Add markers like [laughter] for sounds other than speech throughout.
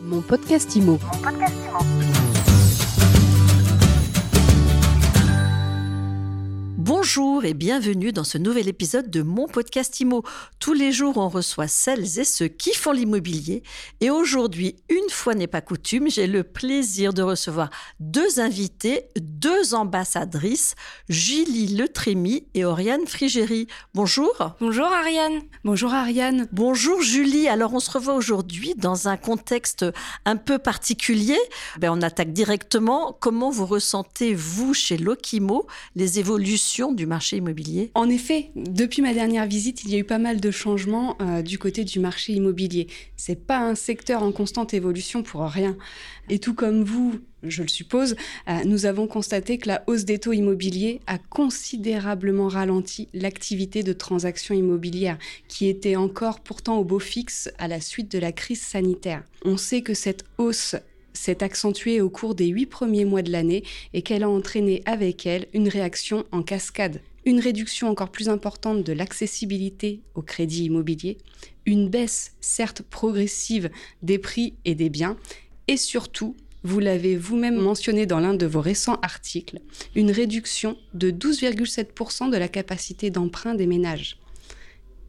Mon podcast IMO. Bonjour et bienvenue dans ce nouvel épisode de mon podcast IMO. Tous les jours, on reçoit celles et ceux qui font l'immobilier. Et aujourd'hui, une fois n'est pas coutume, j'ai le plaisir de recevoir deux invités, deux ambassadrices, Julie Letrémy et Oriane Frigéry. Bonjour. Bonjour Ariane. Bonjour Ariane. Bonjour Julie. Alors, on se revoit aujourd'hui dans un contexte un peu particulier. Ben, on attaque directement. Comment vous ressentez, vous, chez Lokimo, les évolutions du marché immobilier En effet, depuis ma dernière visite, il y a eu pas mal de changements euh, du côté du marché immobilier. C'est pas un secteur en constante évolution pour rien. Et tout comme vous, je le suppose, euh, nous avons constaté que la hausse des taux immobiliers a considérablement ralenti l'activité de transactions immobilières, qui était encore pourtant au beau fixe à la suite de la crise sanitaire. On sait que cette hausse s'est accentuée au cours des huit premiers mois de l'année et qu'elle a entraîné avec elle une réaction en cascade. Une réduction encore plus importante de l'accessibilité au crédit immobilier, une baisse certes progressive des prix et des biens, et surtout, vous l'avez vous-même mentionné dans l'un de vos récents articles, une réduction de 12,7% de la capacité d'emprunt des ménages.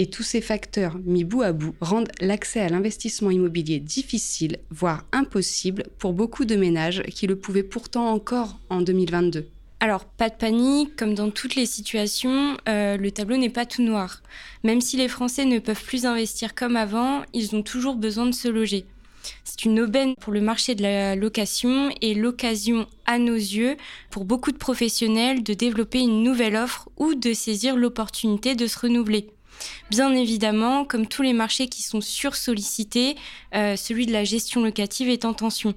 Et tous ces facteurs mis bout à bout rendent l'accès à l'investissement immobilier difficile, voire impossible pour beaucoup de ménages qui le pouvaient pourtant encore en 2022. Alors, pas de panique, comme dans toutes les situations, euh, le tableau n'est pas tout noir. Même si les Français ne peuvent plus investir comme avant, ils ont toujours besoin de se loger. C'est une aubaine pour le marché de la location et l'occasion, à nos yeux, pour beaucoup de professionnels de développer une nouvelle offre ou de saisir l'opportunité de se renouveler. Bien évidemment, comme tous les marchés qui sont sursollicités, euh, celui de la gestion locative est en tension.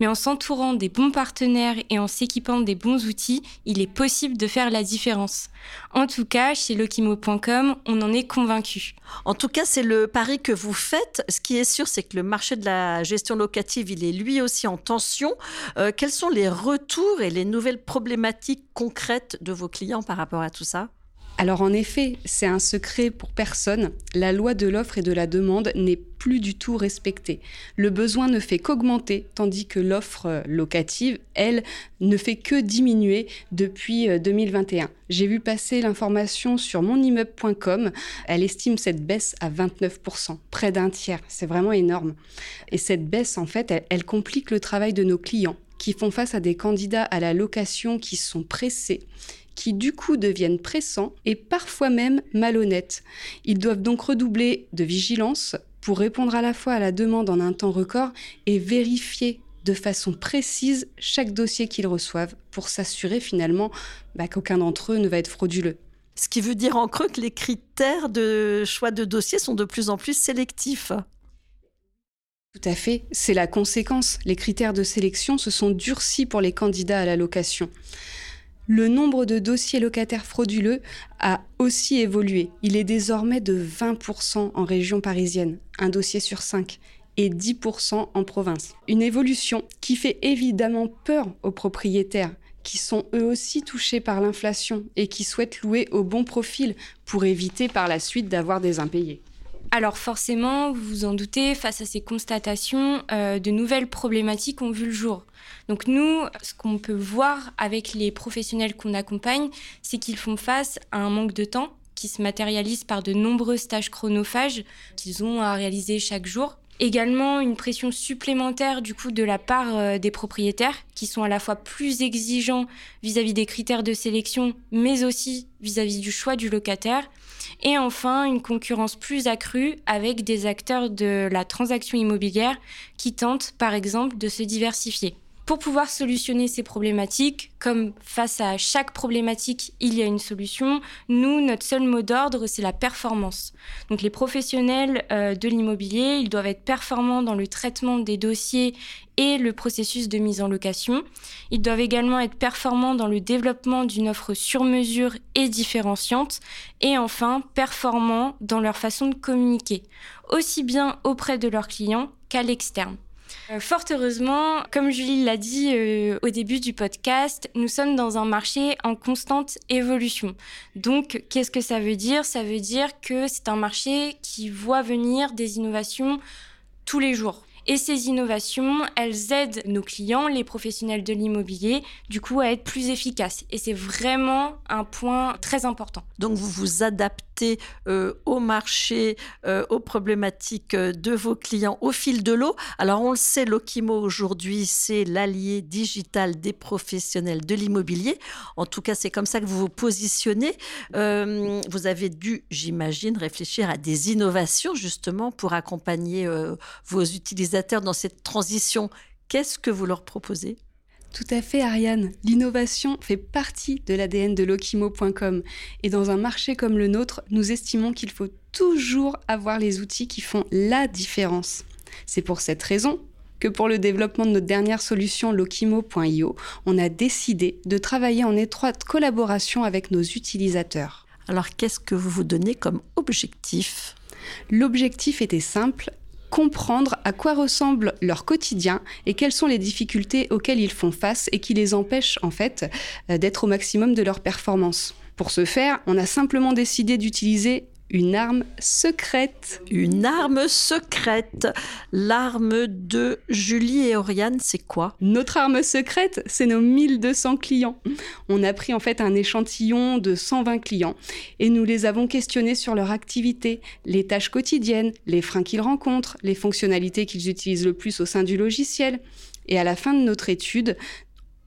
Mais en s'entourant des bons partenaires et en s'équipant des bons outils, il est possible de faire la différence. En tout cas, chez Lokimo.com, on en est convaincu. En tout cas, c'est le pari que vous faites. Ce qui est sûr, c'est que le marché de la gestion locative, il est lui aussi en tension. Euh, quels sont les retours et les nouvelles problématiques concrètes de vos clients par rapport à tout ça? Alors en effet, c'est un secret pour personne, la loi de l'offre et de la demande n'est plus du tout respectée. Le besoin ne fait qu'augmenter, tandis que l'offre euh, locative, elle, ne fait que diminuer depuis 2021. Euh, J'ai vu passer l'information sur monimmeuble.com, elle estime cette baisse à 29%, près d'un tiers, c'est vraiment énorme. Et cette baisse, en fait, elle, elle complique le travail de nos clients qui font face à des candidats à la location qui sont pressés qui du coup deviennent pressants et parfois même malhonnêtes. Ils doivent donc redoubler de vigilance pour répondre à la fois à la demande en un temps record et vérifier de façon précise chaque dossier qu'ils reçoivent pour s'assurer finalement bah, qu'aucun d'entre eux ne va être frauduleux. Ce qui veut dire en creux que les critères de choix de dossier sont de plus en plus sélectifs. Tout à fait, c'est la conséquence. Les critères de sélection se sont durcis pour les candidats à la location. Le nombre de dossiers locataires frauduleux a aussi évolué. Il est désormais de 20% en région parisienne, un dossier sur 5, et 10% en province. Une évolution qui fait évidemment peur aux propriétaires qui sont eux aussi touchés par l'inflation et qui souhaitent louer au bon profil pour éviter par la suite d'avoir des impayés. Alors forcément, vous vous en doutez, face à ces constatations, euh, de nouvelles problématiques ont vu le jour. Donc nous, ce qu'on peut voir avec les professionnels qu'on accompagne, c'est qu'ils font face à un manque de temps qui se matérialise par de nombreux tâches chronophages qu'ils ont à réaliser chaque jour. Également une pression supplémentaire du coup de la part euh, des propriétaires qui sont à la fois plus exigeants vis-à-vis des critères de sélection mais aussi vis à -vis du choix du locataire. Et enfin, une concurrence plus accrue avec des acteurs de la transaction immobilière qui tentent par exemple de se diversifier. Pour pouvoir solutionner ces problématiques, comme face à chaque problématique, il y a une solution, nous, notre seul mot d'ordre, c'est la performance. Donc les professionnels euh, de l'immobilier, ils doivent être performants dans le traitement des dossiers et le processus de mise en location. Ils doivent également être performants dans le développement d'une offre sur mesure et différenciante. Et enfin, performants dans leur façon de communiquer, aussi bien auprès de leurs clients qu'à l'externe. Euh, fort heureusement, comme Julie l'a dit euh, au début du podcast, nous sommes dans un marché en constante évolution. Donc, qu'est-ce que ça veut dire? Ça veut dire que c'est un marché qui voit venir des innovations tous les jours. Et ces innovations, elles aident nos clients, les professionnels de l'immobilier, du coup, à être plus efficaces. Et c'est vraiment un point très important. Donc, vous vous adaptez euh, au marché, euh, aux problématiques euh, de vos clients au fil de l'eau. Alors, on le sait, Lokimo aujourd'hui, c'est l'allié digital des professionnels de l'immobilier. En tout cas, c'est comme ça que vous vous positionnez. vous avez dû, j'imagine, réfléchir à des innovations justement pour accompagner vos utilisateurs dans cette transition. Qu'est-ce que vous leur proposez? Tout à fait, Ariane. L'innovation fait partie de l'ADN de Lokimo.com. Et dans un marché comme le nôtre, nous estimons qu'il faut toujours avoir les outils qui font la différence. C'est pour cette raison que pour le développement de notre dernière solution Lokimo.io, on a décidé de travailler en étroite collaboration avec nos utilisateurs. Alors qu'est-ce que vous vous donnez comme objectif? L'objectif était simple, comprendre à quoi ressemble leur quotidien et quelles sont les difficultés auxquelles ils font face et qui les empêchent en fait euh, d'être au maximum de leur performance. Pour ce faire, on a simplement décidé d'utiliser une arme secrète. Une arme secrète. L'arme de Julie et Oriane, c'est quoi? Notre arme secrète, c'est nos 1200 clients. On a pris en fait un échantillon de 120 clients et nous les avons questionnés sur leur activité, les tâches quotidiennes, les freins qu'ils rencontrent, les fonctionnalités qu'ils utilisent le plus au sein du logiciel. Et à la fin de notre étude,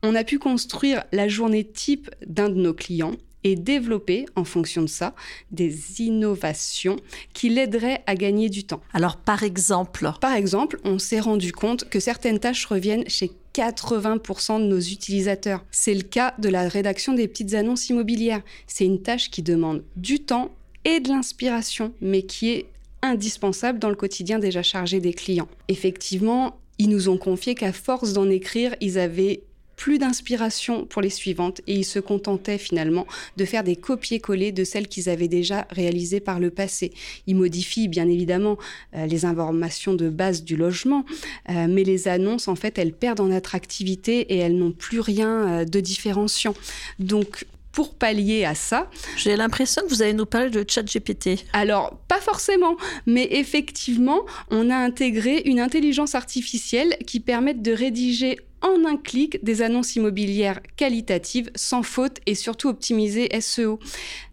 on a pu construire la journée type d'un de nos clients et développer, en fonction de ça, des innovations qui l'aideraient à gagner du temps. Alors, par exemple Par exemple, on s'est rendu compte que certaines tâches reviennent chez 80% de nos utilisateurs. C'est le cas de la rédaction des petites annonces immobilières. C'est une tâche qui demande du temps et de l'inspiration, mais qui est indispensable dans le quotidien déjà chargé des clients. Effectivement, ils nous ont confié qu'à force d'en écrire, ils avaient plus d'inspiration pour les suivantes et ils se contentaient finalement de faire des copier-coller de celles qu'ils avaient déjà réalisées par le passé. Ils modifient bien évidemment euh, les informations de base du logement, euh, mais les annonces, en fait, elles perdent en attractivité et elles n'ont plus rien euh, de différenciant. Donc, pour pallier à ça. J'ai l'impression que vous allez nous parler de ChatGPT. Alors, pas forcément, mais effectivement, on a intégré une intelligence artificielle qui permet de rédiger en un clic des annonces immobilières qualitatives, sans faute et surtout optimisées SEO.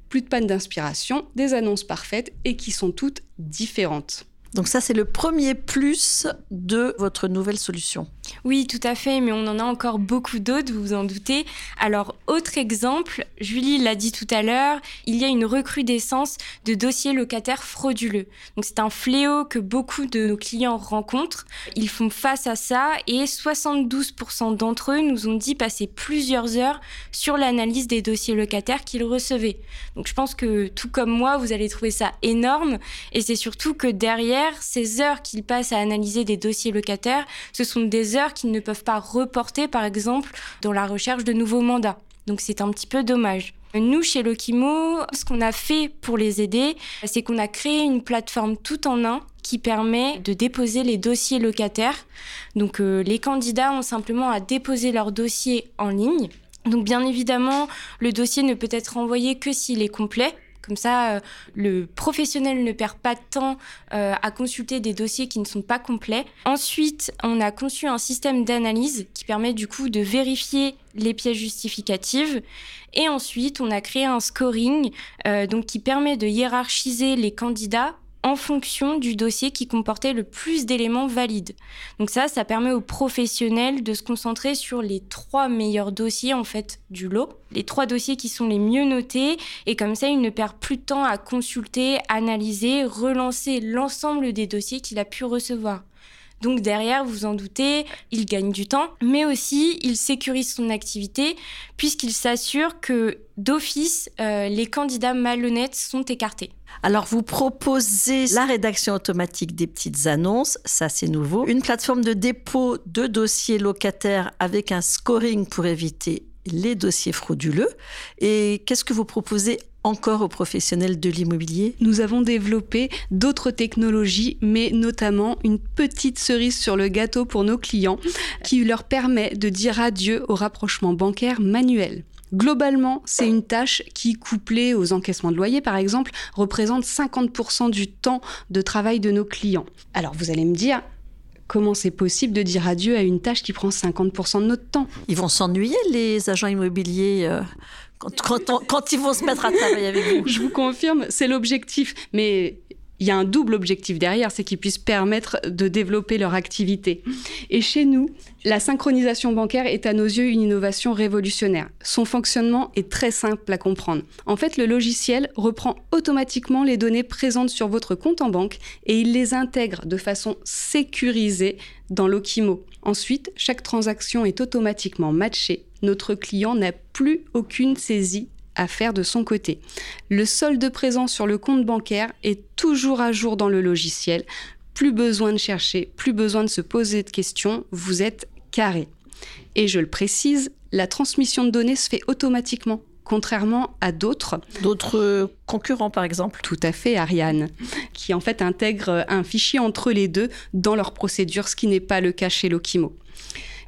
Plus de panne d'inspiration, des annonces parfaites et qui sont toutes différentes. Donc ça, c'est le premier plus de votre nouvelle solution. Oui, tout à fait, mais on en a encore beaucoup d'autres, vous vous en doutez. Alors, autre exemple, Julie l'a dit tout à l'heure, il y a une recrudescence de dossiers locataires frauduleux. Donc, c'est un fléau que beaucoup de nos clients rencontrent. Ils font face à ça et 72% d'entre eux nous ont dit passer plusieurs heures sur l'analyse des dossiers locataires qu'ils recevaient. Donc, je pense que tout comme moi, vous allez trouver ça énorme et c'est surtout que derrière ces heures qu'ils passent à analyser des dossiers locataires, ce sont des heures qu'ils ne peuvent pas reporter, par exemple, dans la recherche de nouveaux mandats. Donc c'est un petit peu dommage. Nous, chez Lokimo, ce qu'on a fait pour les aider, c'est qu'on a créé une plateforme tout en un qui permet de déposer les dossiers locataires. Donc euh, les candidats ont simplement à déposer leur dossier en ligne. Donc bien évidemment, le dossier ne peut être envoyé que s'il est complet. Comme ça, euh, le professionnel ne perd pas de temps euh, à consulter des dossiers qui ne sont pas complets. Ensuite, on a conçu un système d'analyse qui permet du coup de vérifier les pièces justificatives. Et ensuite, on a créé un scoring euh, donc qui permet de hiérarchiser les candidats en fonction du dossier qui comportait le plus d'éléments valides. Donc ça, ça permet aux professionnels de se concentrer sur les trois meilleurs dossiers en fait du lot, les trois dossiers qui sont les mieux notés et comme ça, il ne perd plus de temps à consulter, analyser, relancer l'ensemble des dossiers qu'il a pu recevoir. Donc derrière, vous en doutez, il gagne du temps, mais aussi il sécurise son activité puisqu'il s'assure que d'office, euh, les candidats malhonnêtes sont écartés. Alors vous proposez la rédaction automatique des petites annonces, ça c'est nouveau, une plateforme de dépôt de dossiers locataires avec un scoring pour éviter les dossiers frauduleux. Et qu'est-ce que vous proposez encore aux professionnels de l'immobilier Nous avons développé d'autres technologies, mais notamment une petite cerise sur le gâteau pour nos clients qui leur permet de dire adieu au rapprochement bancaire manuel. Globalement, c'est une tâche qui, couplée aux encaissements de loyer par exemple, représente 50% du temps de travail de nos clients. Alors vous allez me dire, Comment c'est possible de dire adieu à une tâche qui prend 50% de notre temps? Ils vont s'ennuyer, les agents immobiliers euh, quand, ils vont se mettre à travailler avec vous. Je vous confirme, c'est l'objectif. Mais il y a un double objectif derrière, c'est qu'ils puissent permettre de développer leur activité. Et chez nous, la synchronisation bancaire est à nos yeux une innovation révolutionnaire. Son fonctionnement est très simple à comprendre. En fait, le logiciel reprend automatiquement les données présentes sur votre compte en banque et il les intègre de façon sécurisée dans l'Okimo. Ensuite, chaque transaction est automatiquement matchée. Notre client n'a plus aucune saisie à faire de son côté. Le solde présent sur le compte bancaire est toujours à jour dans le logiciel. Plus besoin de chercher, plus besoin de se poser de questions, vous êtes carré. Et je le précise, la transmission de données se fait automatiquement contrairement à d'autres. D'autres concurrents, par exemple Tout à fait, Ariane, qui en fait intègrent un fichier entre les deux dans leur procédure, ce qui n'est pas le cas chez Lokimo.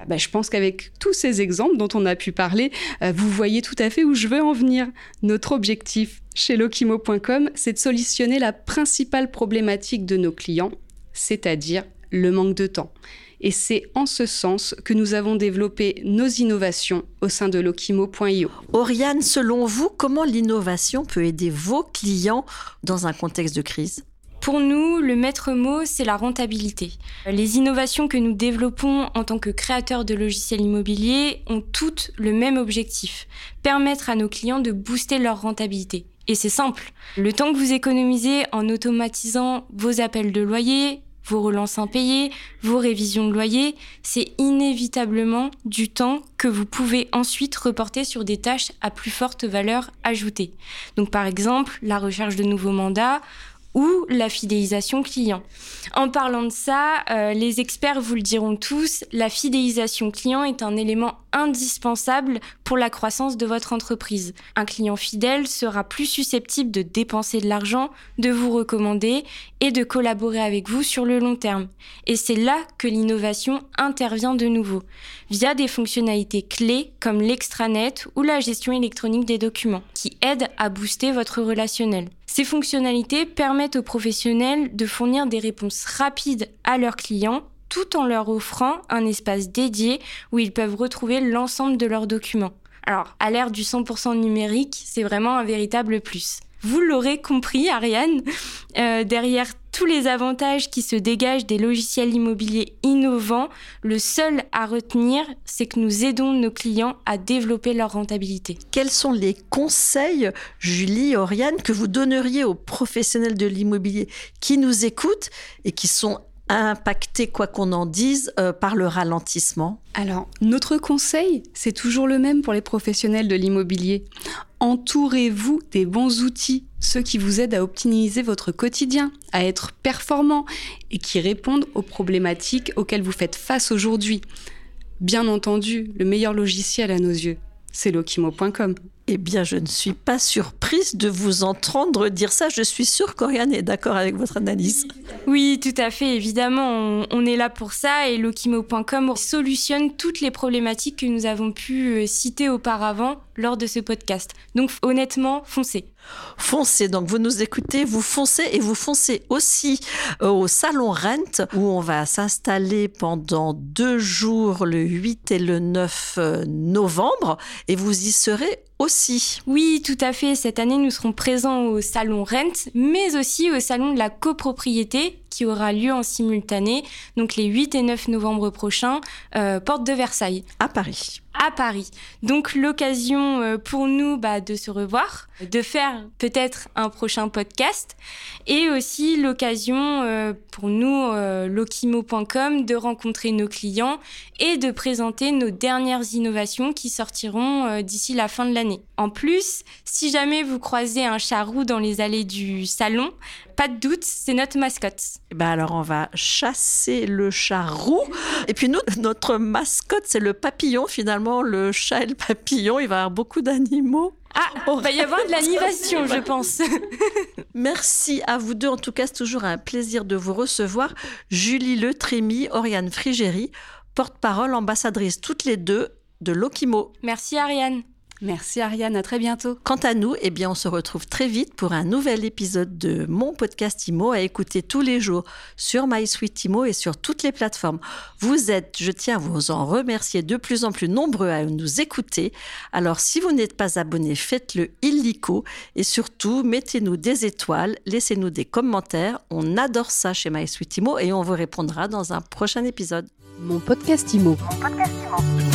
Bah, je pense qu'avec tous ces exemples dont on a pu parler, euh, vous voyez tout à fait où je veux en venir. Notre objectif chez Lokimo.com, c'est de solutionner la principale problématique de nos clients, c'est-à-dire le manque de temps. Et c'est en ce sens que nous avons développé nos innovations au sein de Lokimo.io. Oriane, selon vous, comment l'innovation peut aider vos clients dans un contexte de crise? Pour nous, le maître mot, c'est la rentabilité. Les innovations que nous développons en tant que créateurs de logiciels immobiliers ont toutes le même objectif, permettre à nos clients de booster leur rentabilité. Et c'est simple. Le temps que vous économisez en automatisant vos appels de loyer, vos relances impayées, vos révisions de loyer, c'est inévitablement du temps que vous pouvez ensuite reporter sur des tâches à plus forte valeur ajoutée. Donc par exemple, la recherche de nouveaux mandats ou la fidélisation client. En parlant de ça, euh, les experts vous le diront tous, la fidélisation client est un élément indispensable pour la croissance de votre entreprise. Un client fidèle sera plus susceptible de dépenser de l'argent, de vous recommander et de collaborer avec vous sur le long terme. Et c'est là que l'innovation intervient de nouveau, via des fonctionnalités clés comme l'extranet ou la gestion électronique des documents, qui aident à booster votre relationnel. Ces fonctionnalités permettent aux professionnels de fournir des réponses rapides à leurs clients tout en leur offrant un espace dédié où ils peuvent retrouver l'ensemble de leurs documents. Alors, à l'ère du 100% numérique, c'est vraiment un véritable plus. Vous l'aurez compris, Ariane, euh, derrière tous les avantages qui se dégagent des logiciels immobiliers innovants, le seul à retenir, c'est que nous aidons nos clients à développer leur rentabilité. Quels sont les conseils, Julie, Oriane, que vous donneriez aux professionnels de l'immobilier qui nous écoutent et qui sont impacté, quoi qu'on en dise, euh, par le ralentissement Alors, notre conseil, c'est toujours le même pour les professionnels de l'immobilier. Entourez-vous des bons outils, ceux qui vous aident à optimiser votre quotidien, à être performant et qui répondent aux problématiques auxquelles vous faites face aujourd'hui. Bien entendu, le meilleur logiciel à nos yeux, c'est lokimo.com. Eh bien, je ne suis pas surprise de vous entendre dire ça. Je suis sûre qu'Oriane est d'accord avec votre analyse. Oui, tout à fait. Évidemment, on, est là pour ça et Lokimo.com solutionne toutes les problématiques que nous avons pu euh, citer auparavant lors de ce podcast. Donc, honnêtement, foncez. Foncez, donc vous nous écoutez, vous foncez et vous foncez aussi euh, au Salon Rent où on va s'installer pendant deux jours, le 8 et le 9 euh, novembre et vous y serez aussi. Oui, tout à fait. Cette année, nous serons présents au Salon Rent, mais aussi au Salon de la copropriété qui aura lieu en simultané, donc les 8 et 9 novembre prochains, euh, porte de Versailles. À Paris à Paris. Donc l'occasion euh, pour nous bah, de se revoir, de faire peut-être un prochain podcast et aussi l'occasion euh, pour nous, euh, lokimo.com, de rencontrer nos clients et de présenter nos dernières innovations qui sortiront d'ici la fin de l'année. En plus, si jamais vous croisez un charroux dans les allées du salon, pas de doute, c'est notre mascotte. Ben alors on va chasser le chat roux. Et puis [laughs] notre mascotte, c'est le papillon finalement, le chat et le papillon. Il va y avoir beaucoup d'animaux. Ah, il va y avoir de l'animation, je pense. [laughs] Merci à vous deux. En tout cas, c'est toujours un plaisir de vous recevoir. Julie Le Trémy, Oriane Frigéry, porte-parole, ambassadrice toutes les deux de Lokimo. Merci Ariane. Merci Ariane, à très bientôt. Quant à nous, eh bien, on se retrouve très vite pour un nouvel épisode de mon podcast IMO à écouter tous les jours sur MySuite IMO et sur toutes les plateformes. Vous êtes, je tiens à vous en remercier, de plus en plus nombreux à nous écouter. Alors, si vous n'êtes pas abonné, faites-le illico et surtout, mettez-nous des étoiles, laissez-nous des commentaires. On adore ça chez MySuite IMO et on vous répondra dans un prochain épisode. Mon podcast IMO. Mon podcast IMO.